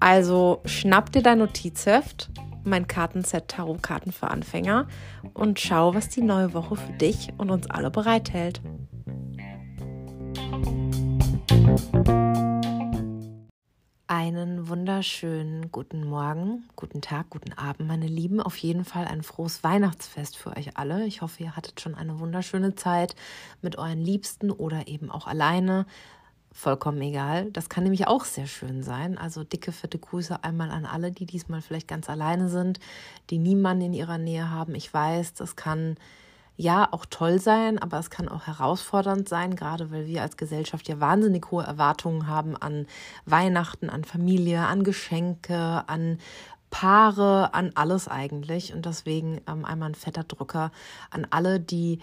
Also schnapp dir dein Notizheft, mein Kartenset Tarotkarten für Anfänger und schau, was die neue Woche für dich und uns alle bereithält. Einen wunderschönen guten Morgen, guten Tag, guten Abend, meine Lieben. Auf jeden Fall ein frohes Weihnachtsfest für euch alle. Ich hoffe, ihr hattet schon eine wunderschöne Zeit mit euren Liebsten oder eben auch alleine. Vollkommen egal. Das kann nämlich auch sehr schön sein. Also dicke, fette Grüße einmal an alle, die diesmal vielleicht ganz alleine sind, die niemanden in ihrer Nähe haben. Ich weiß, das kann ja auch toll sein, aber es kann auch herausfordernd sein, gerade weil wir als Gesellschaft ja wahnsinnig hohe Erwartungen haben an Weihnachten, an Familie, an Geschenke, an Paare, an alles eigentlich. Und deswegen ähm, einmal ein fetter Drücker an alle, die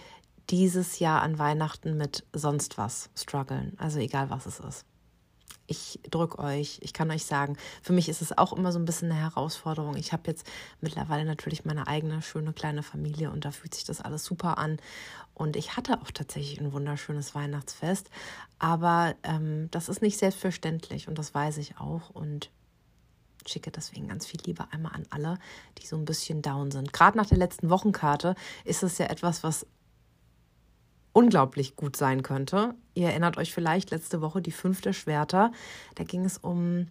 dieses Jahr an Weihnachten mit sonst was strugglen. Also egal was es ist ich drücke euch, ich kann euch sagen, für mich ist es auch immer so ein bisschen eine Herausforderung. Ich habe jetzt mittlerweile natürlich meine eigene schöne kleine Familie und da fühlt sich das alles super an. Und ich hatte auch tatsächlich ein wunderschönes Weihnachtsfest, aber ähm, das ist nicht selbstverständlich und das weiß ich auch und schicke deswegen ganz viel Liebe einmal an alle, die so ein bisschen down sind. Gerade nach der letzten Wochenkarte ist es ja etwas, was unglaublich gut sein könnte. Ihr erinnert euch vielleicht letzte Woche die fünfte Schwerter. Da ging es um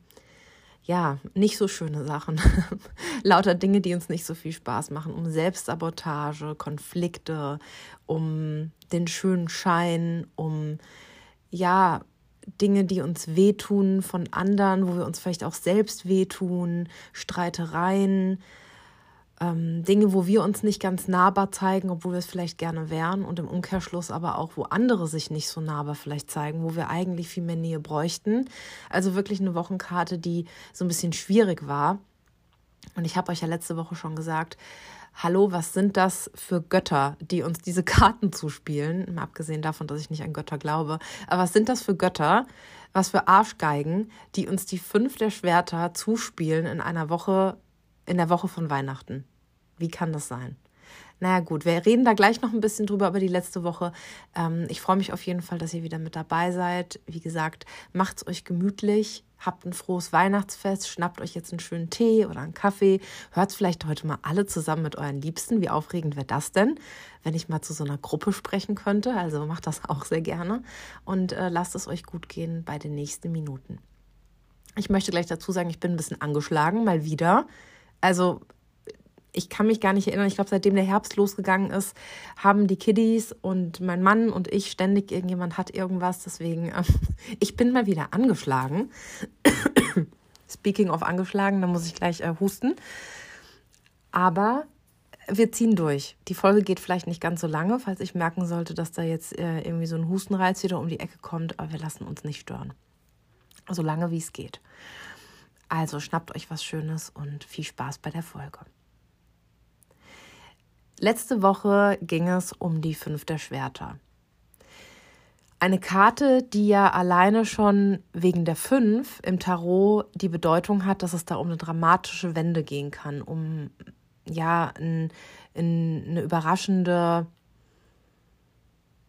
ja, nicht so schöne Sachen. Lauter Dinge, die uns nicht so viel Spaß machen, um Selbstsabotage, Konflikte, um den schönen Schein, um ja, Dinge, die uns wehtun von anderen, wo wir uns vielleicht auch selbst wehtun, Streitereien, ähm, Dinge, wo wir uns nicht ganz nahbar zeigen, obwohl wir es vielleicht gerne wären und im Umkehrschluss aber auch, wo andere sich nicht so nahbar vielleicht zeigen, wo wir eigentlich viel mehr Nähe bräuchten. Also wirklich eine Wochenkarte, die so ein bisschen schwierig war. Und ich habe euch ja letzte Woche schon gesagt, hallo, was sind das für Götter, die uns diese Karten zuspielen? Mal abgesehen davon, dass ich nicht an Götter glaube. Aber was sind das für Götter? Was für Arschgeigen, die uns die fünf der Schwerter zuspielen in einer Woche, in der Woche von Weihnachten. Wie kann das sein? Naja gut, wir reden da gleich noch ein bisschen drüber über die letzte Woche. Ähm, ich freue mich auf jeden Fall, dass ihr wieder mit dabei seid. Wie gesagt, macht's euch gemütlich, habt ein frohes Weihnachtsfest, schnappt euch jetzt einen schönen Tee oder einen Kaffee, hört vielleicht heute mal alle zusammen mit euren Liebsten. Wie aufregend wäre das denn, wenn ich mal zu so einer Gruppe sprechen könnte? Also macht das auch sehr gerne und äh, lasst es euch gut gehen bei den nächsten Minuten. Ich möchte gleich dazu sagen, ich bin ein bisschen angeschlagen, mal wieder. Also ich kann mich gar nicht erinnern. Ich glaube, seitdem der Herbst losgegangen ist, haben die Kiddies und mein Mann und ich ständig irgendjemand hat irgendwas. Deswegen, äh, ich bin mal wieder angeschlagen. Speaking of angeschlagen, da muss ich gleich äh, husten. Aber wir ziehen durch. Die Folge geht vielleicht nicht ganz so lange, falls ich merken sollte, dass da jetzt äh, irgendwie so ein Hustenreiz wieder um die Ecke kommt. Aber wir lassen uns nicht stören. So lange wie es geht. Also schnappt euch was Schönes und viel Spaß bei der Folge. Letzte Woche ging es um die fünf der Schwerter. Eine Karte, die ja alleine schon wegen der fünf im Tarot die Bedeutung hat, dass es da um eine dramatische Wende gehen kann, um ja ein, ein, eine überraschende,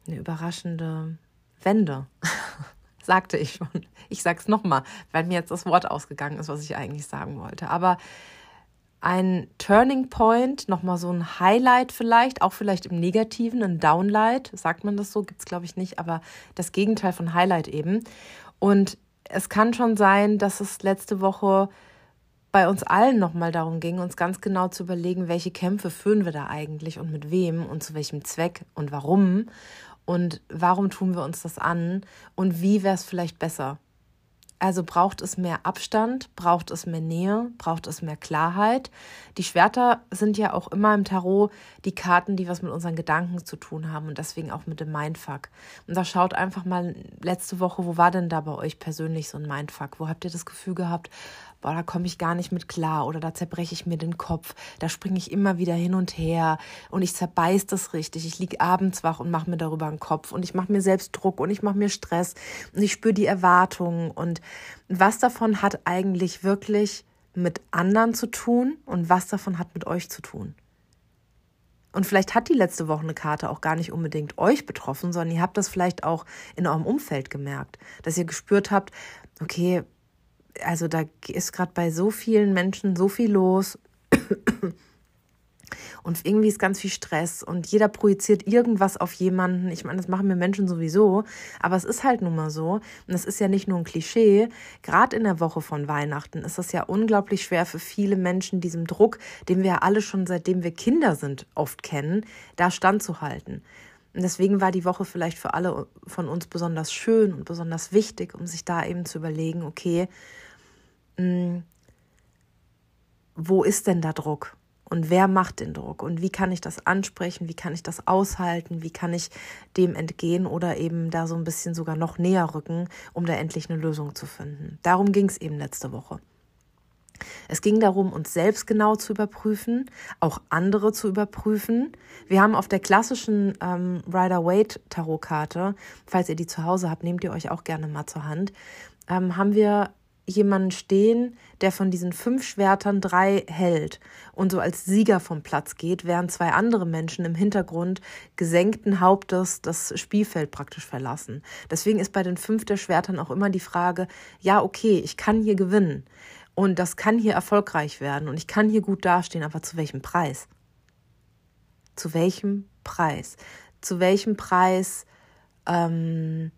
eine überraschende Wende. sagte ich schon. Ich sag's nochmal, weil mir jetzt das Wort ausgegangen ist, was ich eigentlich sagen wollte. Aber ein Turning Point, nochmal so ein Highlight vielleicht, auch vielleicht im Negativen, ein Downlight, sagt man das so, gibt es glaube ich nicht, aber das Gegenteil von Highlight eben. Und es kann schon sein, dass es letzte Woche bei uns allen nochmal darum ging, uns ganz genau zu überlegen, welche Kämpfe führen wir da eigentlich und mit wem und zu welchem Zweck und warum und warum tun wir uns das an und wie wäre es vielleicht besser. Also braucht es mehr Abstand, braucht es mehr Nähe, braucht es mehr Klarheit. Die Schwerter sind ja auch immer im Tarot die Karten, die was mit unseren Gedanken zu tun haben und deswegen auch mit dem Mindfuck. Und da schaut einfach mal letzte Woche, wo war denn da bei euch persönlich so ein Mindfuck? Wo habt ihr das Gefühl gehabt, boah, da komme ich gar nicht mit klar oder da zerbreche ich mir den Kopf, da springe ich immer wieder hin und her und ich zerbeiß das richtig. Ich liege abends wach und mache mir darüber einen Kopf und ich mache mir selbst Druck und ich mache mir Stress und ich spüre die Erwartungen und was davon hat eigentlich wirklich mit anderen zu tun und was davon hat mit euch zu tun? Und vielleicht hat die letzte Woche eine Karte auch gar nicht unbedingt euch betroffen, sondern ihr habt das vielleicht auch in eurem Umfeld gemerkt, dass ihr gespürt habt, okay, also da ist gerade bei so vielen Menschen so viel los. Und irgendwie ist ganz viel Stress und jeder projiziert irgendwas auf jemanden. Ich meine, das machen wir Menschen sowieso, aber es ist halt nun mal so. Und es ist ja nicht nur ein Klischee. Gerade in der Woche von Weihnachten ist es ja unglaublich schwer für viele Menschen, diesem Druck, den wir ja alle schon seitdem wir Kinder sind, oft kennen, da standzuhalten. Und deswegen war die Woche vielleicht für alle von uns besonders schön und besonders wichtig, um sich da eben zu überlegen, okay, hm, wo ist denn da Druck? Und wer macht den Druck? Und wie kann ich das ansprechen? Wie kann ich das aushalten? Wie kann ich dem entgehen oder eben da so ein bisschen sogar noch näher rücken, um da endlich eine Lösung zu finden? Darum ging es eben letzte Woche. Es ging darum, uns selbst genau zu überprüfen, auch andere zu überprüfen. Wir haben auf der klassischen ähm, Rider-Waite-Tarotkarte, falls ihr die zu Hause habt, nehmt ihr euch auch gerne mal zur Hand, ähm, haben wir jemanden stehen, der von diesen fünf Schwertern drei hält und so als Sieger vom Platz geht, während zwei andere Menschen im Hintergrund gesenkten Hauptes das Spielfeld praktisch verlassen. Deswegen ist bei den fünf der Schwertern auch immer die Frage, ja, okay, ich kann hier gewinnen und das kann hier erfolgreich werden und ich kann hier gut dastehen, aber zu welchem Preis? Zu welchem Preis? Zu welchem Preis ähm,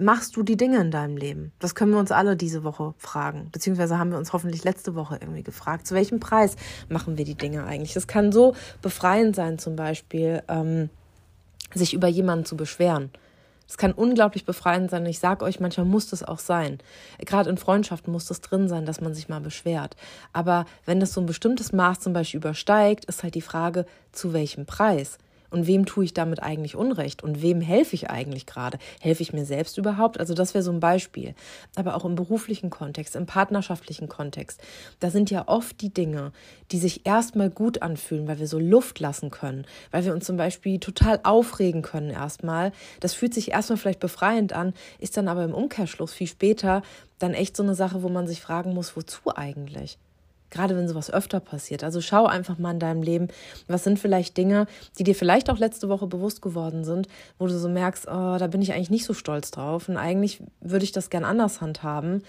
machst du die Dinge in deinem Leben? Das können wir uns alle diese Woche fragen. Beziehungsweise haben wir uns hoffentlich letzte Woche irgendwie gefragt. Zu welchem Preis machen wir die Dinge eigentlich? Das kann so befreiend sein, zum Beispiel, ähm, sich über jemanden zu beschweren. Es kann unglaublich befreiend sein. Ich sage euch, manchmal muss das auch sein. Gerade in Freundschaften muss das drin sein, dass man sich mal beschwert. Aber wenn das so ein bestimmtes Maß zum Beispiel übersteigt, ist halt die Frage, zu welchem Preis? Und wem tue ich damit eigentlich Unrecht? Und wem helfe ich eigentlich gerade? Helfe ich mir selbst überhaupt? Also das wäre so ein Beispiel. Aber auch im beruflichen Kontext, im partnerschaftlichen Kontext. Da sind ja oft die Dinge, die sich erstmal gut anfühlen, weil wir so Luft lassen können, weil wir uns zum Beispiel total aufregen können erstmal. Das fühlt sich erstmal vielleicht befreiend an, ist dann aber im Umkehrschluss viel später dann echt so eine Sache, wo man sich fragen muss, wozu eigentlich? Gerade wenn sowas öfter passiert. Also schau einfach mal in deinem Leben, was sind vielleicht Dinge, die dir vielleicht auch letzte Woche bewusst geworden sind, wo du so merkst, oh, da bin ich eigentlich nicht so stolz drauf und eigentlich würde ich das gern anders handhaben.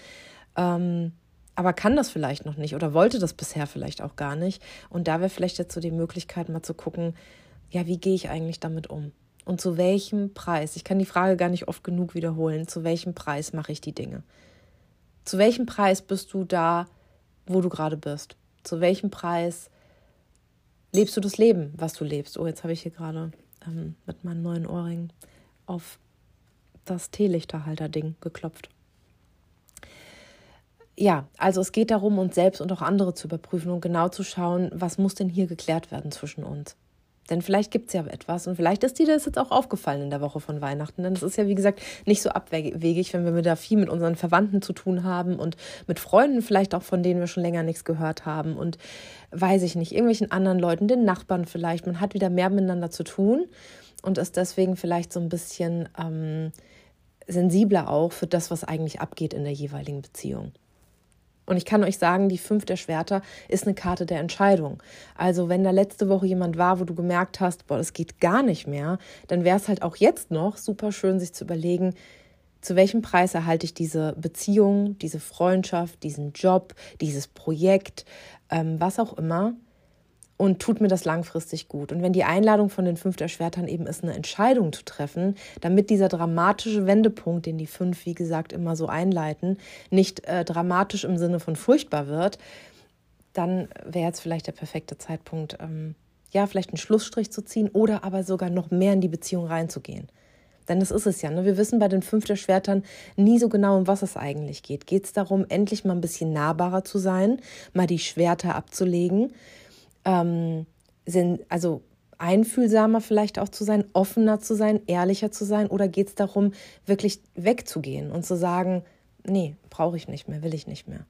Ähm, aber kann das vielleicht noch nicht oder wollte das bisher vielleicht auch gar nicht. Und da wäre vielleicht jetzt so die Möglichkeit, mal zu gucken, ja, wie gehe ich eigentlich damit um? Und zu welchem Preis? Ich kann die Frage gar nicht oft genug wiederholen. Zu welchem Preis mache ich die Dinge? Zu welchem Preis bist du da wo du gerade bist. Zu welchem Preis lebst du das Leben, was du lebst? Oh, jetzt habe ich hier gerade ähm, mit meinem neuen Ohrring auf das Teelichterhalter-Ding geklopft. Ja, also es geht darum, uns selbst und auch andere zu überprüfen und genau zu schauen, was muss denn hier geklärt werden zwischen uns. Denn vielleicht gibt es ja etwas und vielleicht ist dir das jetzt auch aufgefallen in der Woche von Weihnachten. Denn es ist ja, wie gesagt, nicht so abwegig, wenn wir da viel mit unseren Verwandten zu tun haben und mit Freunden vielleicht auch, von denen wir schon länger nichts gehört haben und weiß ich nicht, irgendwelchen anderen Leuten, den Nachbarn vielleicht. Man hat wieder mehr miteinander zu tun und ist deswegen vielleicht so ein bisschen ähm, sensibler auch für das, was eigentlich abgeht in der jeweiligen Beziehung. Und ich kann euch sagen, die fünf der Schwerter ist eine Karte der Entscheidung. Also wenn da letzte Woche jemand war, wo du gemerkt hast, boah, das geht gar nicht mehr, dann wäre es halt auch jetzt noch super schön, sich zu überlegen, zu welchem Preis erhalte ich diese Beziehung, diese Freundschaft, diesen Job, dieses Projekt, ähm, was auch immer und tut mir das langfristig gut. Und wenn die Einladung von den fünf der Schwertern eben ist, eine Entscheidung zu treffen, damit dieser dramatische Wendepunkt, den die fünf, wie gesagt, immer so einleiten, nicht äh, dramatisch im Sinne von furchtbar wird, dann wäre jetzt vielleicht der perfekte Zeitpunkt, ähm, ja, vielleicht einen Schlussstrich zu ziehen oder aber sogar noch mehr in die Beziehung reinzugehen. Denn das ist es ja. Ne? Wir wissen bei den fünf Schwertern nie so genau, um was es eigentlich geht. Geht es darum, endlich mal ein bisschen nahbarer zu sein, mal die Schwerter abzulegen, ähm, sind, also einfühlsamer vielleicht auch zu sein, offener zu sein, ehrlicher zu sein? Oder geht es darum, wirklich wegzugehen und zu sagen, nee, brauche ich nicht mehr, will ich nicht mehr?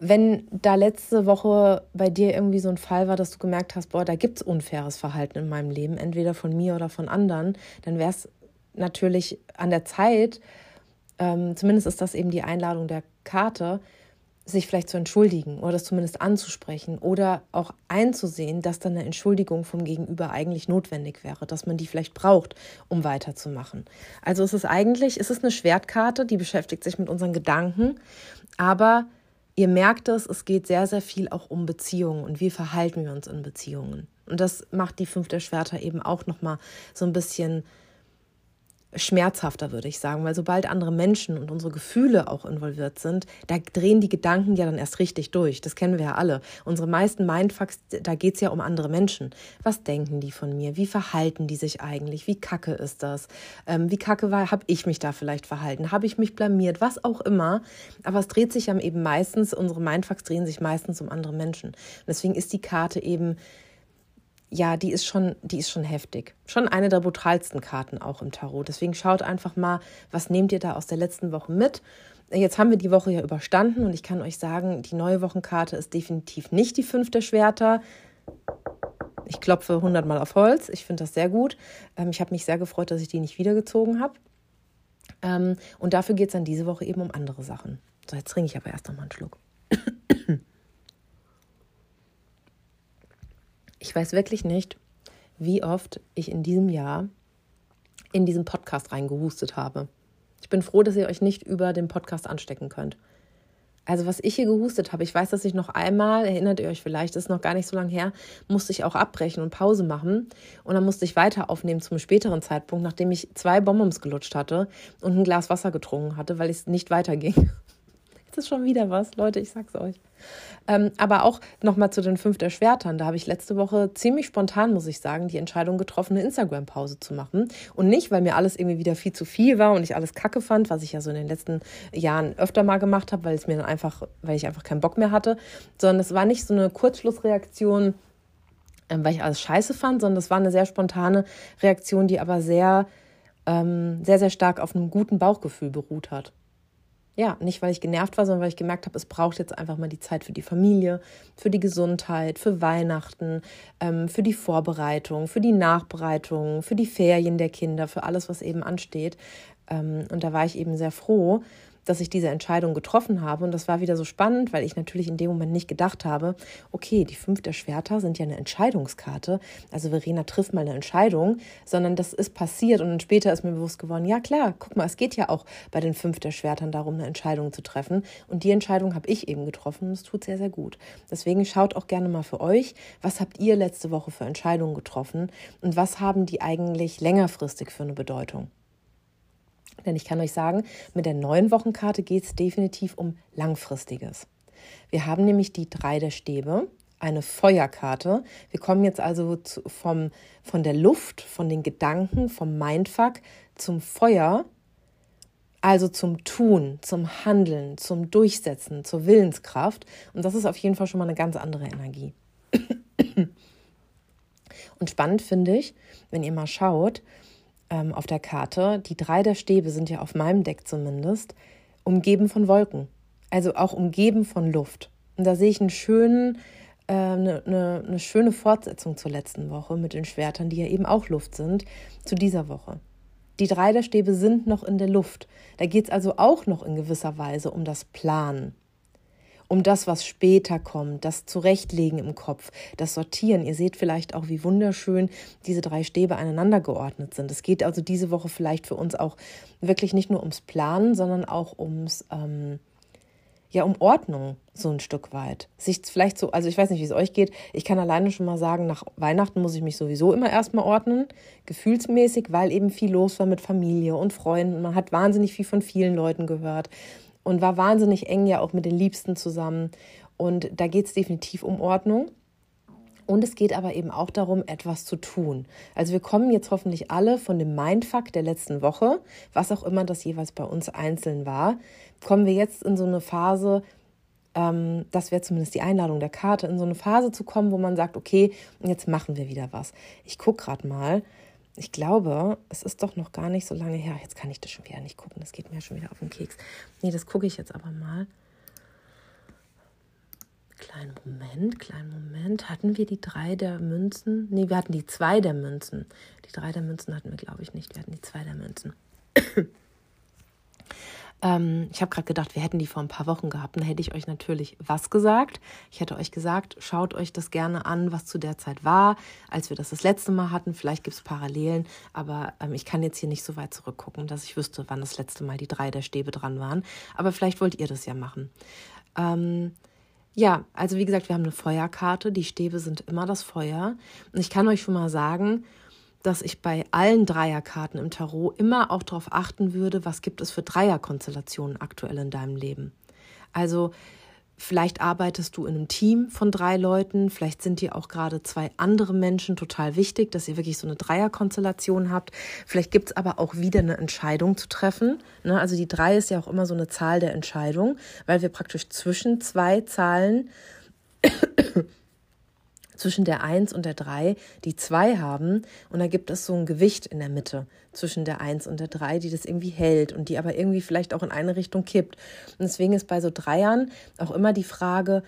Wenn da letzte Woche bei dir irgendwie so ein Fall war, dass du gemerkt hast, boah, da gibt es unfaires Verhalten in meinem Leben, entweder von mir oder von anderen, dann wäre es natürlich an der Zeit, ähm, zumindest ist das eben die Einladung der Karte, sich vielleicht zu entschuldigen oder das zumindest anzusprechen oder auch einzusehen, dass dann eine Entschuldigung vom Gegenüber eigentlich notwendig wäre, dass man die vielleicht braucht, um weiterzumachen. Also es ist eigentlich, es ist eine Schwertkarte, die beschäftigt sich mit unseren Gedanken, aber ihr merkt es, es geht sehr, sehr viel auch um Beziehungen und wie verhalten wir uns in Beziehungen. Und das macht die fünfte Schwerter eben auch nochmal so ein bisschen schmerzhafter, würde ich sagen, weil sobald andere Menschen und unsere Gefühle auch involviert sind, da drehen die Gedanken ja dann erst richtig durch. Das kennen wir ja alle. Unsere meisten Mindfucks, da geht es ja um andere Menschen. Was denken die von mir? Wie verhalten die sich eigentlich? Wie kacke ist das? Ähm, wie kacke war, habe ich mich da vielleicht verhalten? Habe ich mich blamiert? Was auch immer. Aber es dreht sich ja eben meistens, unsere Mindfucks drehen sich meistens um andere Menschen. Und deswegen ist die Karte eben ja, die ist schon, die ist schon heftig. Schon eine der brutalsten Karten auch im Tarot. Deswegen schaut einfach mal, was nehmt ihr da aus der letzten Woche mit? Jetzt haben wir die Woche ja überstanden und ich kann euch sagen, die neue Wochenkarte ist definitiv nicht die fünfte Schwerter. Ich klopfe hundertmal auf Holz. Ich finde das sehr gut. Ähm, ich habe mich sehr gefreut, dass ich die nicht wiedergezogen habe. Ähm, und dafür geht es dann diese Woche eben um andere Sachen. So, jetzt trinke ich aber erst noch mal einen Schluck. Ich weiß wirklich nicht, wie oft ich in diesem Jahr in diesen Podcast reingehustet habe. Ich bin froh, dass ihr euch nicht über den Podcast anstecken könnt. Also was ich hier gehustet habe, ich weiß, dass ich noch einmal, erinnert ihr euch vielleicht, ist noch gar nicht so lange her, musste ich auch abbrechen und Pause machen. Und dann musste ich weiter aufnehmen zum späteren Zeitpunkt, nachdem ich zwei Bonbons gelutscht hatte und ein Glas Wasser getrunken hatte, weil es nicht weiterging. Jetzt ist schon wieder was, Leute, ich sag's euch. Ähm, aber auch nochmal zu den fünf der Schwertern. Da habe ich letzte Woche ziemlich spontan, muss ich sagen, die Entscheidung getroffen, eine Instagram-Pause zu machen. Und nicht, weil mir alles irgendwie wieder viel zu viel war und ich alles kacke fand, was ich ja so in den letzten Jahren öfter mal gemacht habe, weil es mir dann einfach, weil ich einfach keinen Bock mehr hatte, sondern es war nicht so eine Kurzschlussreaktion, ähm, weil ich alles scheiße fand, sondern es war eine sehr spontane Reaktion, die aber sehr, ähm, sehr, sehr stark auf einem guten Bauchgefühl beruht hat ja, nicht weil ich genervt war, sondern weil ich gemerkt habe, es braucht jetzt einfach mal die Zeit für die Familie, für die Gesundheit, für Weihnachten, ähm, für die Vorbereitung, für die Nachbereitung, für die Ferien der Kinder, für alles, was eben ansteht. Ähm, und da war ich eben sehr froh, dass ich diese Entscheidung getroffen habe. Und das war wieder so spannend, weil ich natürlich in dem Moment nicht gedacht habe, okay, die fünf der Schwerter sind ja eine Entscheidungskarte. Also Verena trifft mal eine Entscheidung, sondern das ist passiert und dann später ist mir bewusst geworden, ja klar, guck mal, es geht ja auch bei den fünf der Schwertern darum, eine Entscheidung zu treffen. Und die Entscheidung habe ich eben getroffen und es tut sehr, sehr gut. Deswegen schaut auch gerne mal für euch, was habt ihr letzte Woche für Entscheidungen getroffen und was haben die eigentlich längerfristig für eine Bedeutung? Denn ich kann euch sagen, mit der neuen Wochenkarte geht es definitiv um Langfristiges. Wir haben nämlich die drei der Stäbe, eine Feuerkarte. Wir kommen jetzt also zu, vom, von der Luft, von den Gedanken, vom Mindfuck zum Feuer, also zum Tun, zum Handeln, zum Durchsetzen, zur Willenskraft. Und das ist auf jeden Fall schon mal eine ganz andere Energie. Und spannend finde ich, wenn ihr mal schaut, ähm, auf der Karte, die drei der Stäbe sind ja auf meinem Deck zumindest, umgeben von Wolken. Also auch umgeben von Luft. Und da sehe ich einen schönen, äh, eine, eine, eine schöne Fortsetzung zur letzten Woche mit den Schwertern, die ja eben auch Luft sind, zu dieser Woche. Die drei der Stäbe sind noch in der Luft. Da geht es also auch noch in gewisser Weise um das Planen um das, was später kommt, das Zurechtlegen im Kopf, das Sortieren. Ihr seht vielleicht auch, wie wunderschön diese drei Stäbe aneinander geordnet sind. Es geht also diese Woche vielleicht für uns auch wirklich nicht nur ums Planen, sondern auch ums ähm, ja um Ordnung so ein Stück weit. Sich vielleicht so, also ich weiß nicht, wie es euch geht. Ich kann alleine schon mal sagen, nach Weihnachten muss ich mich sowieso immer erstmal ordnen, gefühlsmäßig, weil eben viel los war mit Familie und Freunden. Man hat wahnsinnig viel von vielen Leuten gehört und war wahnsinnig eng ja auch mit den Liebsten zusammen. Und da geht es definitiv um Ordnung. Und es geht aber eben auch darum, etwas zu tun. Also wir kommen jetzt hoffentlich alle von dem Mindfuck der letzten Woche, was auch immer das jeweils bei uns einzeln war, kommen wir jetzt in so eine Phase, ähm, das wäre zumindest die Einladung der Karte, in so eine Phase zu kommen, wo man sagt, okay, jetzt machen wir wieder was. Ich gucke gerade mal. Ich glaube, es ist doch noch gar nicht so lange her. Jetzt kann ich das schon wieder nicht gucken. Das geht mir schon wieder auf den Keks. Nee, das gucke ich jetzt aber mal. Kleinen Moment, kleinen Moment. Hatten wir die drei der Münzen? Nee, wir hatten die zwei der Münzen. Die drei der Münzen hatten wir, glaube ich, nicht. Wir hatten die zwei der Münzen. Ähm, ich habe gerade gedacht, wir hätten die vor ein paar Wochen gehabt. Dann hätte ich euch natürlich was gesagt. Ich hätte euch gesagt, schaut euch das gerne an, was zu der Zeit war, als wir das das letzte Mal hatten. Vielleicht gibt es Parallelen, aber ähm, ich kann jetzt hier nicht so weit zurückgucken, dass ich wüsste, wann das letzte Mal die drei der Stäbe dran waren. Aber vielleicht wollt ihr das ja machen. Ähm, ja, also wie gesagt, wir haben eine Feuerkarte. Die Stäbe sind immer das Feuer. Und ich kann euch schon mal sagen, dass ich bei allen Dreierkarten im Tarot immer auch darauf achten würde, was gibt es für Dreierkonstellationen aktuell in deinem Leben. Also Vielleicht arbeitest du in einem Team von drei Leuten, vielleicht sind dir auch gerade zwei andere Menschen total wichtig, dass ihr wirklich so eine Dreierkonstellation habt. Vielleicht gibt es aber auch wieder eine Entscheidung zu treffen. Ne? Also die drei ist ja auch immer so eine Zahl der Entscheidung, weil wir praktisch zwischen zwei Zahlen zwischen der 1 und der 3 die 2 haben und da gibt es so ein Gewicht in der Mitte zwischen der 1 und der 3, die das irgendwie hält und die aber irgendwie vielleicht auch in eine Richtung kippt. Und deswegen ist bei so Dreiern auch immer die Frage,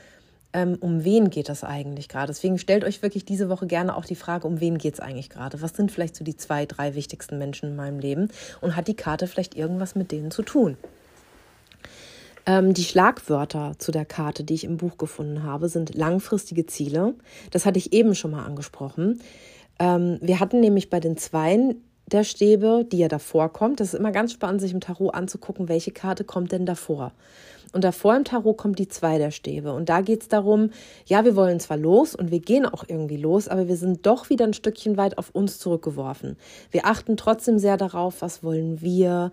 ähm, um wen geht das eigentlich gerade? Deswegen stellt euch wirklich diese Woche gerne auch die Frage, um wen geht es eigentlich gerade? Was sind vielleicht so die zwei, drei wichtigsten Menschen in meinem Leben? Und hat die Karte vielleicht irgendwas mit denen zu tun? Ähm, die Schlagwörter zu der Karte, die ich im Buch gefunden habe, sind langfristige Ziele. Das hatte ich eben schon mal angesprochen. Ähm, wir hatten nämlich bei den Zweien der Stäbe, die ja davor kommt. Das ist immer ganz spannend, sich im Tarot anzugucken, welche Karte kommt denn davor. Und davor im Tarot kommt die zwei der Stäbe. Und da geht es darum, ja, wir wollen zwar los und wir gehen auch irgendwie los, aber wir sind doch wieder ein Stückchen weit auf uns zurückgeworfen. Wir achten trotzdem sehr darauf, was wollen wir,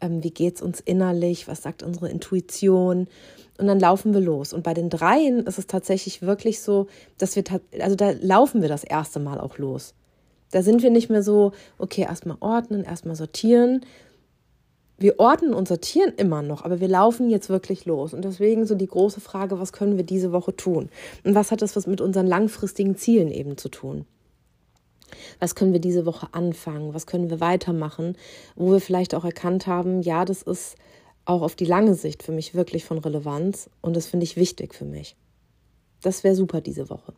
ähm, wie geht es uns innerlich, was sagt unsere Intuition. Und dann laufen wir los. Und bei den dreien ist es tatsächlich wirklich so, dass wir, also da laufen wir das erste Mal auch los. Da sind wir nicht mehr so, okay, erstmal ordnen, erstmal sortieren. Wir ordnen und sortieren immer noch, aber wir laufen jetzt wirklich los. Und deswegen so die große Frage, was können wir diese Woche tun? Und was hat das was mit unseren langfristigen Zielen eben zu tun? Was können wir diese Woche anfangen? Was können wir weitermachen? Wo wir vielleicht auch erkannt haben, ja, das ist auch auf die lange Sicht für mich wirklich von Relevanz und das finde ich wichtig für mich. Das wäre super diese Woche.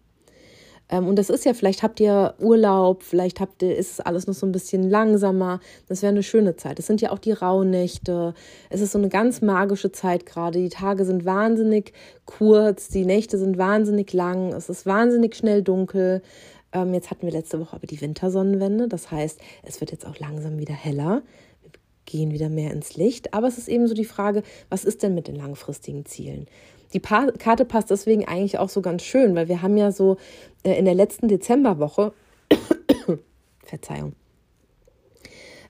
Ähm, und das ist ja, vielleicht habt ihr Urlaub, vielleicht habt ihr, ist alles noch so ein bisschen langsamer. Das wäre eine schöne Zeit. Es sind ja auch die Rauhnächte. Es ist so eine ganz magische Zeit gerade. Die Tage sind wahnsinnig kurz, die Nächte sind wahnsinnig lang, es ist wahnsinnig schnell dunkel. Ähm, jetzt hatten wir letzte Woche aber die Wintersonnenwende. Das heißt, es wird jetzt auch langsam wieder heller. Wir gehen wieder mehr ins Licht. Aber es ist eben so die Frage, was ist denn mit den langfristigen Zielen? Die pa Karte passt deswegen eigentlich auch so ganz schön, weil wir haben ja so äh, in der letzten Dezemberwoche, Verzeihung,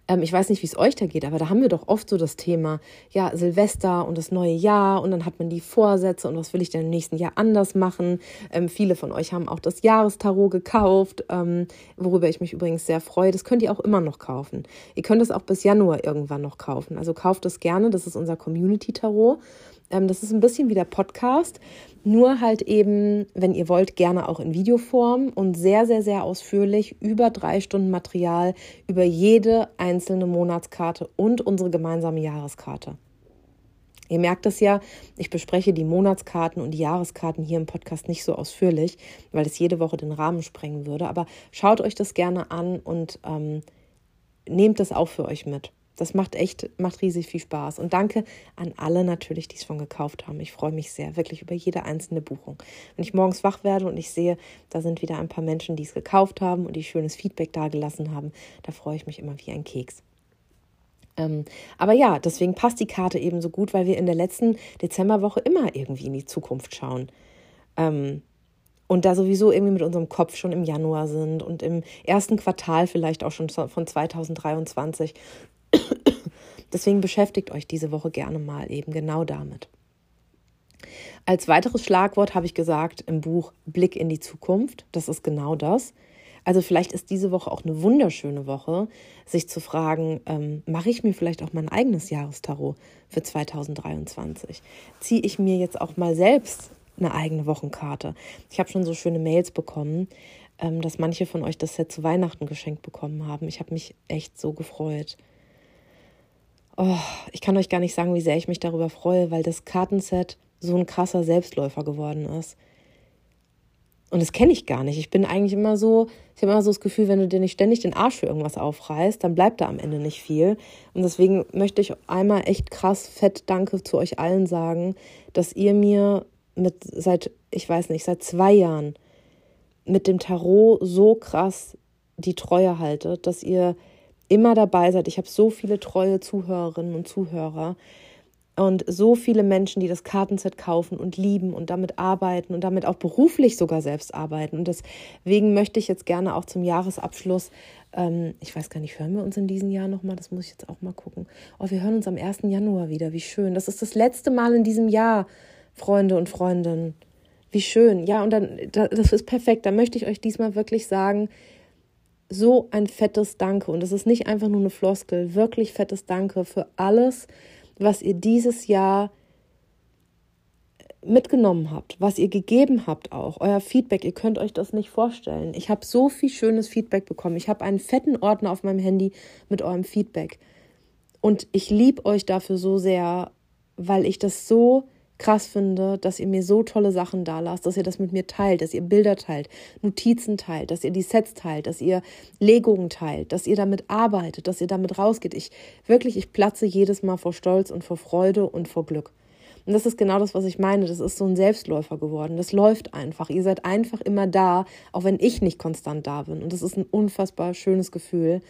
ähm, ich weiß nicht, wie es euch da geht, aber da haben wir doch oft so das Thema, ja, Silvester und das neue Jahr und dann hat man die Vorsätze und was will ich denn im nächsten Jahr anders machen. Ähm, viele von euch haben auch das Jahrestarot gekauft, ähm, worüber ich mich übrigens sehr freue. Das könnt ihr auch immer noch kaufen. Ihr könnt es auch bis Januar irgendwann noch kaufen. Also kauft es gerne. Das ist unser Community-Tarot. Ähm, das ist ein bisschen wie der Podcast, nur halt eben, wenn ihr wollt, gerne auch in Videoform und sehr, sehr, sehr ausführlich über drei Stunden Material über jede einzelne Monatskarte und unsere gemeinsame Jahreskarte. Ihr merkt es ja, ich bespreche die Monatskarten und die Jahreskarten hier im Podcast nicht so ausführlich, weil es jede Woche den Rahmen sprengen würde. Aber schaut euch das gerne an und ähm, nehmt das auch für euch mit. Das macht echt, macht riesig viel Spaß. Und danke an alle natürlich, die es schon gekauft haben. Ich freue mich sehr, wirklich über jede einzelne Buchung. Wenn ich morgens wach werde und ich sehe, da sind wieder ein paar Menschen, die es gekauft haben und die schönes Feedback dagelassen haben, da freue ich mich immer wie ein Keks. Ähm, aber ja, deswegen passt die Karte eben so gut, weil wir in der letzten Dezemberwoche immer irgendwie in die Zukunft schauen. Ähm, und da sowieso irgendwie mit unserem Kopf schon im Januar sind und im ersten Quartal vielleicht auch schon von 2023 Deswegen beschäftigt euch diese Woche gerne mal eben genau damit. Als weiteres Schlagwort habe ich gesagt im Buch Blick in die Zukunft. Das ist genau das. Also vielleicht ist diese Woche auch eine wunderschöne Woche, sich zu fragen, ähm, mache ich mir vielleicht auch mein eigenes Jahrestarot für 2023? Ziehe ich mir jetzt auch mal selbst eine eigene Wochenkarte? Ich habe schon so schöne Mails bekommen, ähm, dass manche von euch das Set zu Weihnachten geschenkt bekommen haben. Ich habe mich echt so gefreut. Oh, ich kann euch gar nicht sagen, wie sehr ich mich darüber freue, weil das Kartenset so ein krasser Selbstläufer geworden ist. Und das kenne ich gar nicht. Ich bin eigentlich immer so, ich habe immer so das Gefühl, wenn du dir nicht ständig den Arsch für irgendwas aufreißt, dann bleibt da am Ende nicht viel. Und deswegen möchte ich einmal echt krass fett Danke zu euch allen sagen, dass ihr mir mit seit, ich weiß nicht, seit zwei Jahren mit dem Tarot so krass die Treue haltet, dass ihr immer dabei seid. Ich habe so viele treue Zuhörerinnen und Zuhörer und so viele Menschen, die das Kartenset kaufen und lieben und damit arbeiten und damit auch beruflich sogar selbst arbeiten. Und deswegen möchte ich jetzt gerne auch zum Jahresabschluss, ähm, ich weiß gar nicht, hören wir uns in diesem Jahr nochmal? Das muss ich jetzt auch mal gucken. Oh, wir hören uns am 1. Januar wieder. Wie schön. Das ist das letzte Mal in diesem Jahr, Freunde und Freundinnen. Wie schön. Ja, und dann, das ist perfekt. Da möchte ich euch diesmal wirklich sagen, so ein fettes Danke. Und das ist nicht einfach nur eine Floskel, wirklich fettes Danke für alles, was ihr dieses Jahr mitgenommen habt, was ihr gegeben habt auch, euer Feedback, ihr könnt euch das nicht vorstellen. Ich habe so viel schönes Feedback bekommen. Ich habe einen fetten Ordner auf meinem Handy mit eurem Feedback. Und ich liebe euch dafür so sehr, weil ich das so krass finde, dass ihr mir so tolle Sachen da lasst, dass ihr das mit mir teilt, dass ihr Bilder teilt, Notizen teilt, dass ihr die Sets teilt, dass ihr Legungen teilt, dass ihr damit arbeitet, dass ihr damit rausgeht. Ich wirklich, ich platze jedes Mal vor Stolz und vor Freude und vor Glück. Und das ist genau das, was ich meine. Das ist so ein Selbstläufer geworden. Das läuft einfach. Ihr seid einfach immer da, auch wenn ich nicht konstant da bin. Und das ist ein unfassbar schönes Gefühl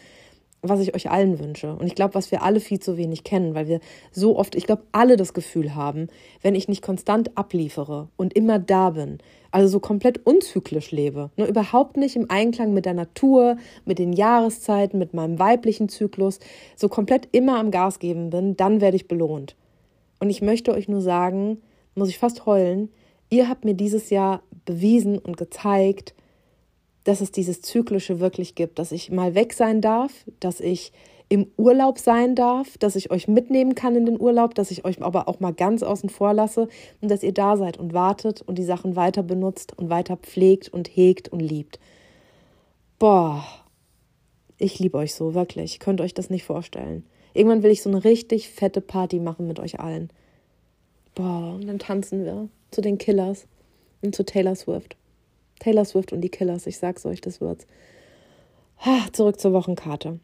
was ich euch allen wünsche. Und ich glaube, was wir alle viel zu wenig kennen, weil wir so oft, ich glaube, alle das Gefühl haben, wenn ich nicht konstant abliefere und immer da bin, also so komplett unzyklisch lebe, nur überhaupt nicht im Einklang mit der Natur, mit den Jahreszeiten, mit meinem weiblichen Zyklus, so komplett immer am Gas geben bin, dann werde ich belohnt. Und ich möchte euch nur sagen, muss ich fast heulen, ihr habt mir dieses Jahr bewiesen und gezeigt, dass es dieses Zyklische wirklich gibt, dass ich mal weg sein darf, dass ich im Urlaub sein darf, dass ich euch mitnehmen kann in den Urlaub, dass ich euch aber auch mal ganz außen vor lasse und dass ihr da seid und wartet und die Sachen weiter benutzt und weiter pflegt und hegt und liebt. Boah, ich liebe euch so, wirklich. Könnt euch das nicht vorstellen. Irgendwann will ich so eine richtig fette Party machen mit euch allen. Boah, und dann tanzen wir zu den Killers und zu Taylor Swift. Taylor Swift und die Killers, ich sag's euch, das wird's. Zurück zur Wochenkarte.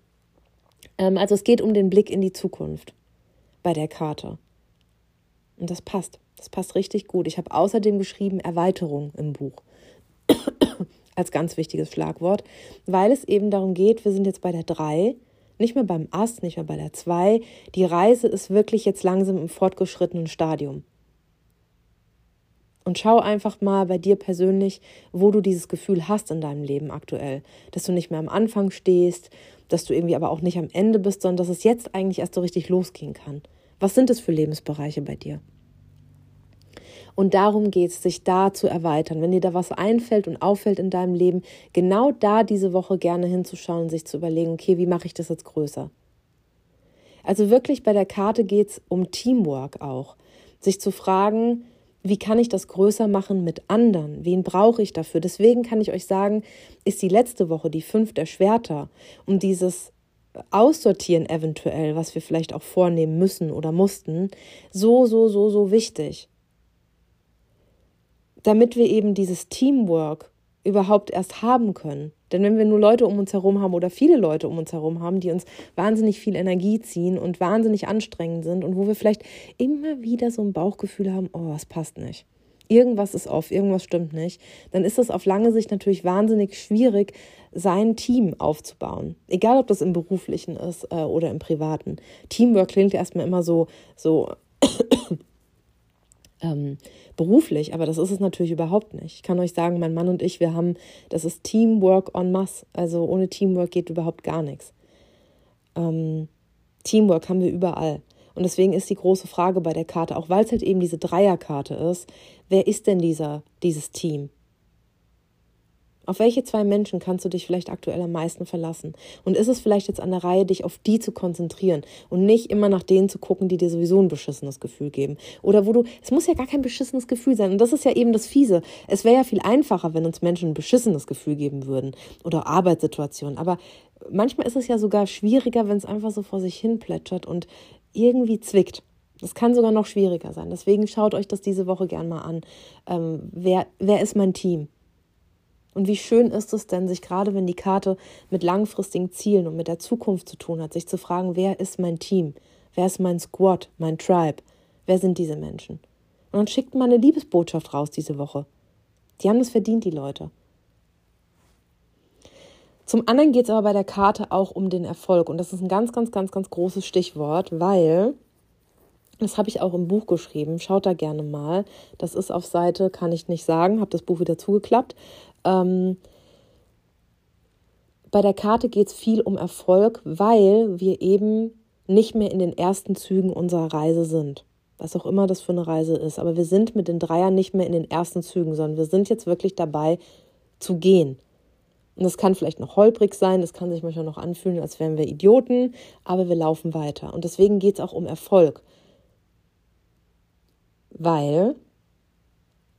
Ähm, also es geht um den Blick in die Zukunft bei der Karte. Und das passt. Das passt richtig gut. Ich habe außerdem geschrieben Erweiterung im Buch. Als ganz wichtiges Schlagwort, weil es eben darum geht, wir sind jetzt bei der 3, nicht mehr beim Ass, nicht mehr bei der 2. Die Reise ist wirklich jetzt langsam im fortgeschrittenen Stadium. Und schau einfach mal bei dir persönlich, wo du dieses Gefühl hast in deinem Leben aktuell. Dass du nicht mehr am Anfang stehst, dass du irgendwie aber auch nicht am Ende bist, sondern dass es jetzt eigentlich erst so richtig losgehen kann. Was sind es für Lebensbereiche bei dir? Und darum geht es, sich da zu erweitern. Wenn dir da was einfällt und auffällt in deinem Leben, genau da diese Woche gerne hinzuschauen und sich zu überlegen, okay, wie mache ich das jetzt größer? Also wirklich bei der Karte geht es um Teamwork auch. Sich zu fragen, wie kann ich das größer machen mit anderen? Wen brauche ich dafür? Deswegen kann ich euch sagen, ist die letzte Woche, die fünf der Schwerter, um dieses Aussortieren eventuell, was wir vielleicht auch vornehmen müssen oder mussten, so, so, so, so wichtig. Damit wir eben dieses Teamwork überhaupt erst haben können. Denn wenn wir nur Leute um uns herum haben oder viele Leute um uns herum haben, die uns wahnsinnig viel Energie ziehen und wahnsinnig anstrengend sind und wo wir vielleicht immer wieder so ein Bauchgefühl haben, oh, es passt nicht. Irgendwas ist off, irgendwas stimmt nicht, dann ist es auf lange Sicht natürlich wahnsinnig schwierig, sein Team aufzubauen. Egal, ob das im beruflichen ist äh, oder im privaten. Teamwork klingt erstmal immer so, so ähm, beruflich, aber das ist es natürlich überhaupt nicht. Ich kann euch sagen, mein Mann und ich, wir haben, das ist Teamwork en masse. Also ohne Teamwork geht überhaupt gar nichts. Ähm, Teamwork haben wir überall. Und deswegen ist die große Frage bei der Karte, auch weil es halt eben diese Dreierkarte ist, wer ist denn dieser, dieses Team? Auf welche zwei Menschen kannst du dich vielleicht aktuell am meisten verlassen? Und ist es vielleicht jetzt an der Reihe, dich auf die zu konzentrieren und nicht immer nach denen zu gucken, die dir sowieso ein beschissenes Gefühl geben? Oder wo du, es muss ja gar kein beschissenes Gefühl sein. Und das ist ja eben das Fiese. Es wäre ja viel einfacher, wenn uns Menschen ein beschissenes Gefühl geben würden oder Arbeitssituationen. Aber manchmal ist es ja sogar schwieriger, wenn es einfach so vor sich hin plätschert und irgendwie zwickt. Das kann sogar noch schwieriger sein. Deswegen schaut euch das diese Woche gern mal an. Ähm, wer, wer ist mein Team? Und wie schön ist es denn, sich gerade wenn die Karte mit langfristigen Zielen und mit der Zukunft zu tun hat, sich zu fragen, wer ist mein Team? Wer ist mein Squad, mein Tribe? Wer sind diese Menschen? Und dann schickt man eine Liebesbotschaft raus diese Woche. Die haben das verdient, die Leute. Zum anderen geht es aber bei der Karte auch um den Erfolg. Und das ist ein ganz, ganz, ganz, ganz großes Stichwort, weil, das habe ich auch im Buch geschrieben, schaut da gerne mal. Das ist auf Seite, kann ich nicht sagen, habe das Buch wieder zugeklappt. Ähm, bei der Karte geht es viel um Erfolg, weil wir eben nicht mehr in den ersten Zügen unserer Reise sind. Was auch immer das für eine Reise ist. Aber wir sind mit den Dreiern nicht mehr in den ersten Zügen, sondern wir sind jetzt wirklich dabei zu gehen. Und das kann vielleicht noch holprig sein, das kann sich manchmal noch anfühlen, als wären wir Idioten, aber wir laufen weiter. Und deswegen geht es auch um Erfolg. Weil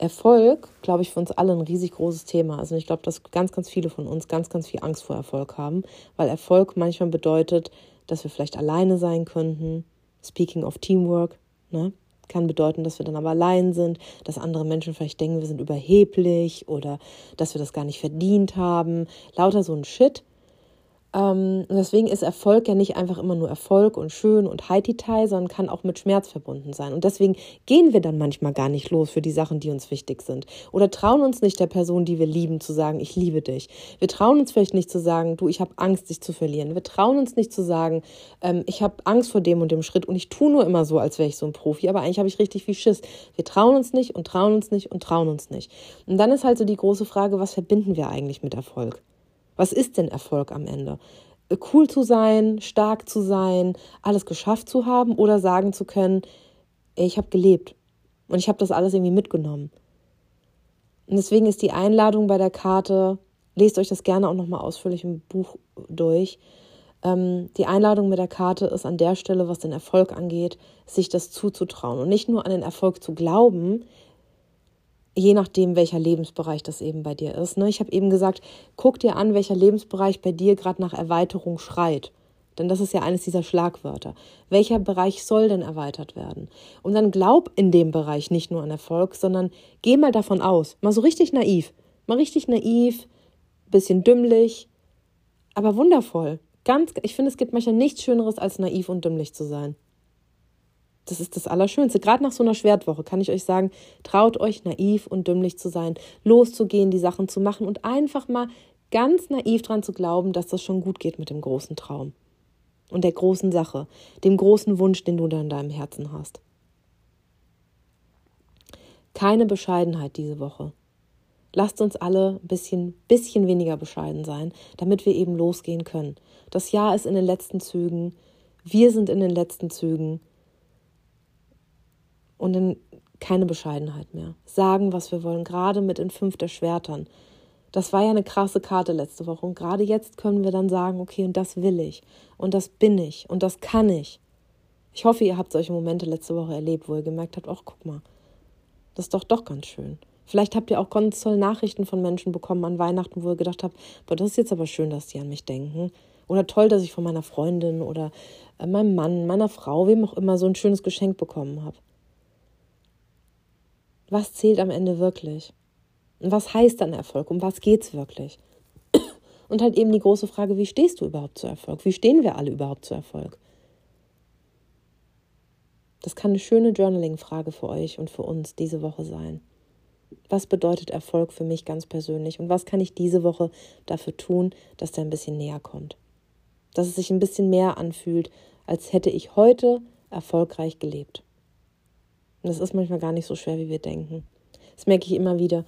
Erfolg, glaube ich, für uns alle ein riesig großes Thema. Also ich glaube, dass ganz, ganz viele von uns ganz, ganz viel Angst vor Erfolg haben, weil Erfolg manchmal bedeutet, dass wir vielleicht alleine sein könnten. Speaking of Teamwork, ne? kann bedeuten, dass wir dann aber allein sind, dass andere Menschen vielleicht denken, wir sind überheblich oder dass wir das gar nicht verdient haben. Lauter so ein Shit. Ähm, deswegen ist Erfolg ja nicht einfach immer nur Erfolg und schön und heititai, sondern kann auch mit Schmerz verbunden sein. Und deswegen gehen wir dann manchmal gar nicht los für die Sachen, die uns wichtig sind. Oder trauen uns nicht der Person, die wir lieben, zu sagen, ich liebe dich. Wir trauen uns vielleicht nicht zu sagen, du, ich habe Angst, dich zu verlieren. Wir trauen uns nicht zu sagen, ähm, ich habe Angst vor dem und dem Schritt und ich tue nur immer so, als wäre ich so ein Profi, aber eigentlich habe ich richtig viel Schiss. Wir trauen uns nicht und trauen uns nicht und trauen uns nicht. Und dann ist halt so die große Frage, was verbinden wir eigentlich mit Erfolg? Was ist denn Erfolg am Ende? Cool zu sein, stark zu sein, alles geschafft zu haben oder sagen zu können, ich habe gelebt und ich habe das alles irgendwie mitgenommen. Und deswegen ist die Einladung bei der Karte, lest euch das gerne auch nochmal ausführlich im Buch durch. Ähm, die Einladung mit der Karte ist an der Stelle, was den Erfolg angeht, sich das zuzutrauen und nicht nur an den Erfolg zu glauben, je nachdem, welcher Lebensbereich das eben bei dir ist. Ne? Ich habe eben gesagt, guck dir an, welcher Lebensbereich bei dir gerade nach Erweiterung schreit. Denn das ist ja eines dieser Schlagwörter. Welcher Bereich soll denn erweitert werden? Und dann glaub in dem Bereich nicht nur an Erfolg, sondern geh mal davon aus. Mal so richtig naiv. Mal richtig naiv, bisschen dümmlich, aber wundervoll. Ganz, ich finde, es gibt manchmal nichts Schöneres, als naiv und dümmlich zu sein. Das ist das Allerschönste. Gerade nach so einer Schwertwoche kann ich euch sagen, traut euch naiv und dümmlich zu sein, loszugehen, die Sachen zu machen und einfach mal ganz naiv dran zu glauben, dass das schon gut geht mit dem großen Traum und der großen Sache, dem großen Wunsch, den du da in deinem Herzen hast. Keine Bescheidenheit diese Woche. Lasst uns alle ein bisschen, bisschen weniger bescheiden sein, damit wir eben losgehen können. Das Jahr ist in den letzten Zügen. Wir sind in den letzten Zügen und in keine Bescheidenheit mehr. Sagen, was wir wollen, gerade mit in fünf der Schwertern. Das war ja eine krasse Karte letzte Woche und gerade jetzt können wir dann sagen, okay, und das will ich und das bin ich und das kann ich. Ich hoffe, ihr habt solche Momente letzte Woche erlebt, wo ihr gemerkt habt, ach, guck mal, das ist doch doch ganz schön. Vielleicht habt ihr auch ganz tolle Nachrichten von Menschen bekommen an Weihnachten, wo ihr gedacht habt, boah, das ist jetzt aber schön, dass die an mich denken. Oder toll, dass ich von meiner Freundin oder äh, meinem Mann, meiner Frau, wem auch immer so ein schönes Geschenk bekommen habe was zählt am Ende wirklich? Und was heißt dann Erfolg? Um was geht's wirklich? Und halt eben die große Frage, wie stehst du überhaupt zu Erfolg? Wie stehen wir alle überhaupt zu Erfolg? Das kann eine schöne Journaling-Frage für euch und für uns diese Woche sein. Was bedeutet Erfolg für mich ganz persönlich und was kann ich diese Woche dafür tun, dass der ein bisschen näher kommt? Dass es sich ein bisschen mehr anfühlt, als hätte ich heute erfolgreich gelebt. Und das ist manchmal gar nicht so schwer, wie wir denken. Das merke ich immer wieder.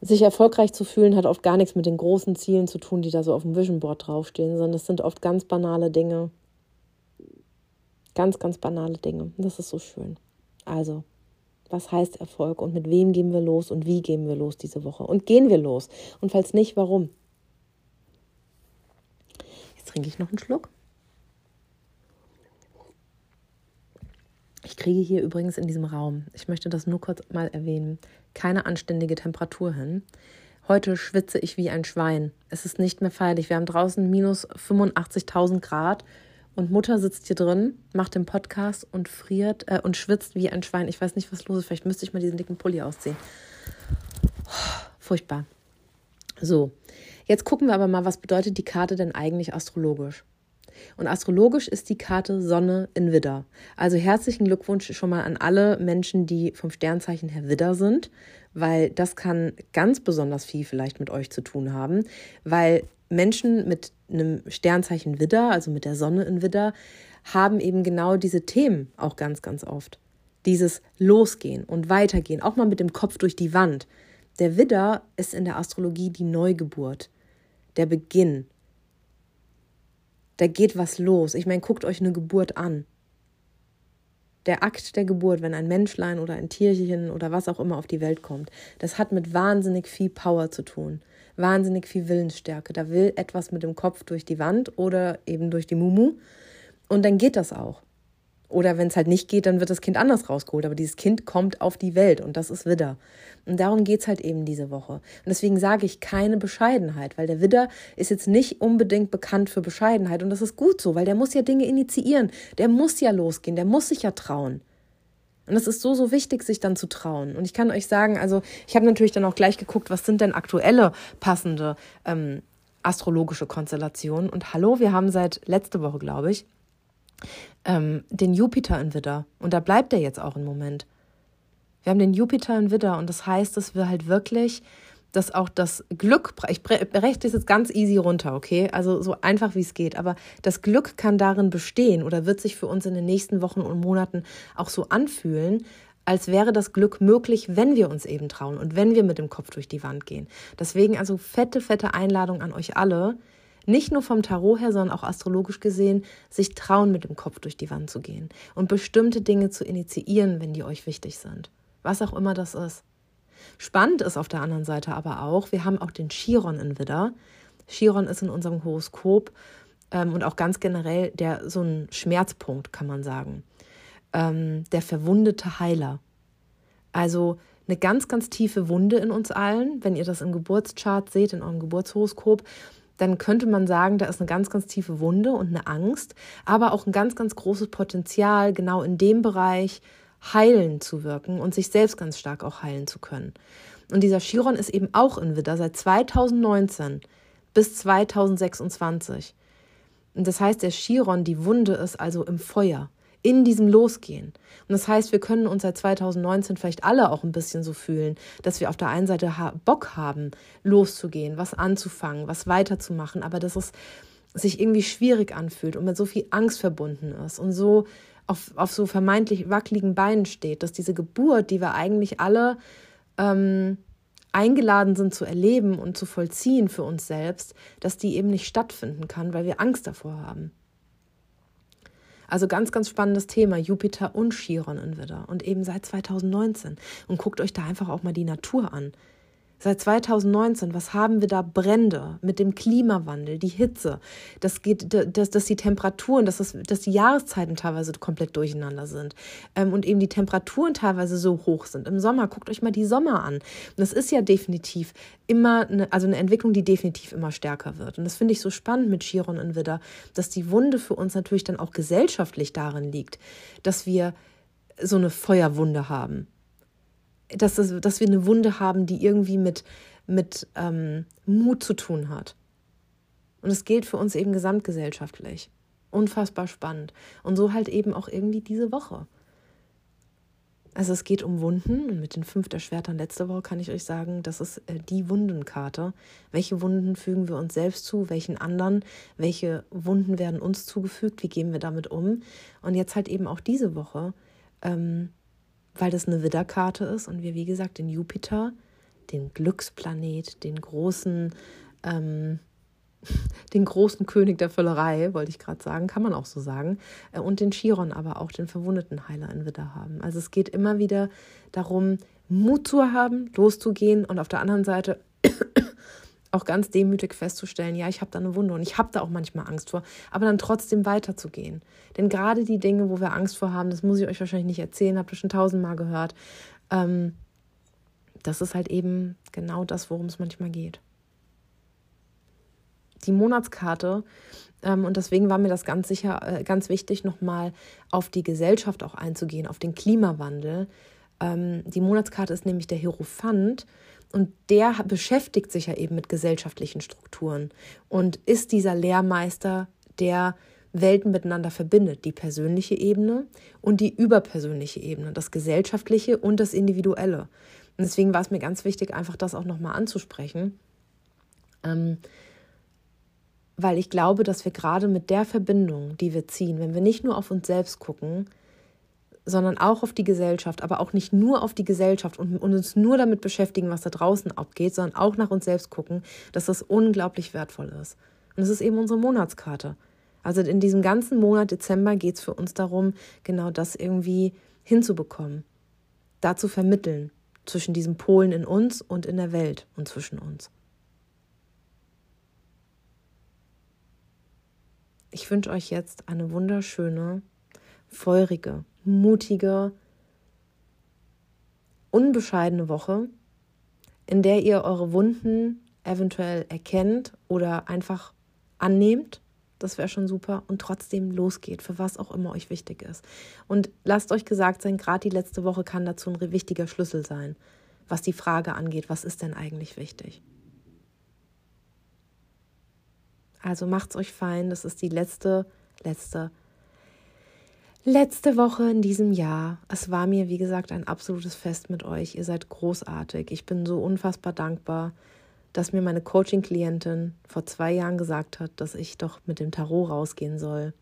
Sich erfolgreich zu fühlen hat oft gar nichts mit den großen Zielen zu tun, die da so auf dem Vision Board draufstehen, sondern es sind oft ganz banale Dinge. Ganz, ganz banale Dinge. Das ist so schön. Also, was heißt Erfolg und mit wem gehen wir los und wie gehen wir los diese Woche? Und gehen wir los? Und falls nicht, warum? Jetzt trinke ich noch einen Schluck. Kriege hier übrigens in diesem Raum, ich möchte das nur kurz mal erwähnen, keine anständige Temperatur hin. Heute schwitze ich wie ein Schwein. Es ist nicht mehr feierlich. Wir haben draußen minus 85.000 Grad und Mutter sitzt hier drin, macht den Podcast und friert äh, und schwitzt wie ein Schwein. Ich weiß nicht, was los ist. Vielleicht müsste ich mal diesen dicken Pulli ausziehen. furchtbar. So, jetzt gucken wir aber mal, was bedeutet die Karte denn eigentlich astrologisch? Und astrologisch ist die Karte Sonne in Widder. Also herzlichen Glückwunsch schon mal an alle Menschen, die vom Sternzeichen her Widder sind, weil das kann ganz besonders viel vielleicht mit euch zu tun haben, weil Menschen mit einem Sternzeichen Widder, also mit der Sonne in Widder, haben eben genau diese Themen auch ganz, ganz oft. Dieses Losgehen und Weitergehen, auch mal mit dem Kopf durch die Wand. Der Widder ist in der Astrologie die Neugeburt, der Beginn. Da geht was los. Ich meine, guckt euch eine Geburt an. Der Akt der Geburt, wenn ein Menschlein oder ein Tierchen oder was auch immer auf die Welt kommt, das hat mit wahnsinnig viel Power zu tun wahnsinnig viel Willensstärke. Da will etwas mit dem Kopf durch die Wand oder eben durch die Mumu. Und dann geht das auch. Oder wenn es halt nicht geht, dann wird das Kind anders rausgeholt. Aber dieses Kind kommt auf die Welt und das ist Widder. Und darum geht es halt eben diese Woche. Und deswegen sage ich keine Bescheidenheit, weil der Widder ist jetzt nicht unbedingt bekannt für Bescheidenheit. Und das ist gut so, weil der muss ja Dinge initiieren. Der muss ja losgehen, der muss sich ja trauen. Und es ist so, so wichtig, sich dann zu trauen. Und ich kann euch sagen, also ich habe natürlich dann auch gleich geguckt, was sind denn aktuelle passende ähm, astrologische Konstellationen. Und hallo, wir haben seit letzte Woche, glaube ich, ähm, den Jupiter in Widder. Und da bleibt er jetzt auch im Moment. Wir haben den Jupiter in Widder und das heißt, dass wir halt wirklich dass auch das Glück, ich berechne das jetzt ganz easy runter, okay? Also so einfach wie es geht, aber das Glück kann darin bestehen oder wird sich für uns in den nächsten Wochen und Monaten auch so anfühlen, als wäre das Glück möglich, wenn wir uns eben trauen und wenn wir mit dem Kopf durch die Wand gehen. Deswegen also fette, fette Einladung an euch alle, nicht nur vom Tarot her, sondern auch astrologisch gesehen, sich trauen, mit dem Kopf durch die Wand zu gehen und bestimmte Dinge zu initiieren, wenn die euch wichtig sind. Was auch immer das ist. Spannend ist auf der anderen Seite aber auch, wir haben auch den Chiron in Widder. Chiron ist in unserem Horoskop ähm, und auch ganz generell der so ein Schmerzpunkt, kann man sagen. Ähm, der verwundete Heiler. Also eine ganz, ganz tiefe Wunde in uns allen. Wenn ihr das im Geburtschart seht, in eurem Geburtshoroskop, dann könnte man sagen, da ist eine ganz, ganz tiefe Wunde und eine Angst, aber auch ein ganz, ganz großes Potenzial genau in dem Bereich, heilen zu wirken und sich selbst ganz stark auch heilen zu können. Und dieser Chiron ist eben auch in Widder seit 2019 bis 2026. Und das heißt, der Chiron, die Wunde ist also im Feuer, in diesem Losgehen. Und das heißt, wir können uns seit 2019 vielleicht alle auch ein bisschen so fühlen, dass wir auf der einen Seite Bock haben, loszugehen, was anzufangen, was weiterzumachen, aber dass es sich irgendwie schwierig anfühlt und mit so viel Angst verbunden ist und so auf, auf so vermeintlich wackeligen Beinen steht, dass diese Geburt, die wir eigentlich alle ähm, eingeladen sind zu erleben und zu vollziehen für uns selbst, dass die eben nicht stattfinden kann, weil wir Angst davor haben. Also ganz, ganz spannendes Thema, Jupiter und Chiron in Widder und eben seit 2019. Und guckt euch da einfach auch mal die Natur an. Seit 2019, was haben wir da? Brände mit dem Klimawandel, die Hitze, das geht, dass, die Temperaturen, dass, das, dass die Jahreszeiten teilweise komplett durcheinander sind ähm, und eben die Temperaturen teilweise so hoch sind. Im Sommer, guckt euch mal die Sommer an. Und das ist ja definitiv immer, eine, also eine Entwicklung, die definitiv immer stärker wird. Und das finde ich so spannend mit Chiron und Widder, dass die Wunde für uns natürlich dann auch gesellschaftlich darin liegt, dass wir so eine Feuerwunde haben dass, das, dass wir eine Wunde haben, die irgendwie mit, mit ähm, Mut zu tun hat. Und es gilt für uns eben gesamtgesellschaftlich. Unfassbar spannend. Und so halt eben auch irgendwie diese Woche. Also es geht um Wunden und mit den fünf der Schwertern letzte Woche kann ich euch sagen, das ist äh, die Wundenkarte. Welche Wunden fügen wir uns selbst zu, welchen anderen, welche Wunden werden uns zugefügt, wie gehen wir damit um? Und jetzt halt eben auch diese Woche ähm, weil das eine Widderkarte ist und wir, wie gesagt, den Jupiter, den Glücksplanet, den großen, ähm, den großen König der Völlerei, wollte ich gerade sagen, kann man auch so sagen, äh, und den Chiron, aber auch den verwundeten Heiler in Widder haben. Also es geht immer wieder darum, Mut zu haben, loszugehen und auf der anderen Seite auch ganz demütig festzustellen, ja, ich habe da eine Wunde und ich habe da auch manchmal Angst vor, aber dann trotzdem weiterzugehen. Denn gerade die Dinge, wo wir Angst vor haben, das muss ich euch wahrscheinlich nicht erzählen, habt ihr schon tausendmal gehört, ähm, das ist halt eben genau das, worum es manchmal geht. Die Monatskarte, ähm, und deswegen war mir das ganz sicher, äh, ganz wichtig, nochmal auf die Gesellschaft auch einzugehen, auf den Klimawandel. Ähm, die Monatskarte ist nämlich der Hierophant und der beschäftigt sich ja eben mit gesellschaftlichen Strukturen und ist dieser Lehrmeister, der Welten miteinander verbindet, die persönliche Ebene und die überpersönliche Ebene, das gesellschaftliche und das individuelle. Und deswegen war es mir ganz wichtig, einfach das auch nochmal anzusprechen, ähm, weil ich glaube, dass wir gerade mit der Verbindung, die wir ziehen, wenn wir nicht nur auf uns selbst gucken, sondern auch auf die Gesellschaft, aber auch nicht nur auf die Gesellschaft und, und uns nur damit beschäftigen, was da draußen abgeht, sondern auch nach uns selbst gucken, dass das unglaublich wertvoll ist. Und es ist eben unsere Monatskarte. Also in diesem ganzen Monat Dezember geht es für uns darum, genau das irgendwie hinzubekommen, da zu vermitteln zwischen diesen Polen in uns und in der Welt und zwischen uns. Ich wünsche euch jetzt eine wunderschöne, feurige, mutige, unbescheidene Woche, in der ihr eure Wunden eventuell erkennt oder einfach annehmt. Das wäre schon super. Und trotzdem losgeht, für was auch immer euch wichtig ist. Und lasst euch gesagt sein, gerade die letzte Woche kann dazu ein wichtiger Schlüssel sein, was die Frage angeht, was ist denn eigentlich wichtig? Also macht's euch fein, das ist die letzte, letzte letzte Woche in diesem Jahr. Es war mir, wie gesagt, ein absolutes Fest mit euch. Ihr seid großartig. Ich bin so unfassbar dankbar, dass mir meine Coaching-Klientin vor zwei Jahren gesagt hat, dass ich doch mit dem Tarot rausgehen soll.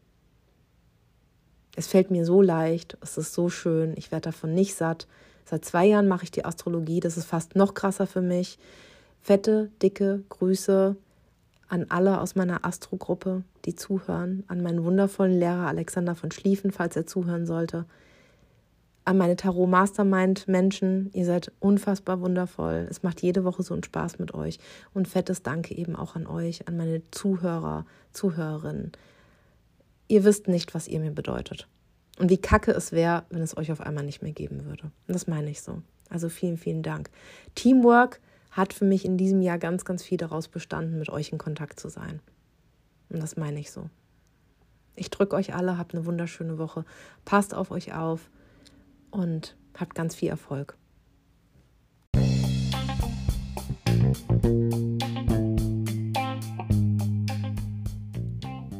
Es fällt mir so leicht, es ist so schön, ich werde davon nicht satt. Seit zwei Jahren mache ich die Astrologie, das ist fast noch krasser für mich. Fette, dicke Grüße an alle aus meiner Astro-Gruppe, die zuhören, an meinen wundervollen Lehrer Alexander von Schlieffen, falls er zuhören sollte, an meine Tarot Mastermind Menschen, ihr seid unfassbar wundervoll. Es macht jede Woche so einen Spaß mit euch und fettes Danke eben auch an euch, an meine Zuhörer, Zuhörerinnen. Ihr wisst nicht, was ihr mir bedeutet. Und wie kacke es wäre, wenn es euch auf einmal nicht mehr geben würde. Und das meine ich so. Also vielen, vielen Dank. Teamwork hat für mich in diesem Jahr ganz, ganz viel daraus bestanden, mit euch in Kontakt zu sein. Und das meine ich so. Ich drücke euch alle, habt eine wunderschöne Woche, passt auf euch auf und habt ganz viel Erfolg.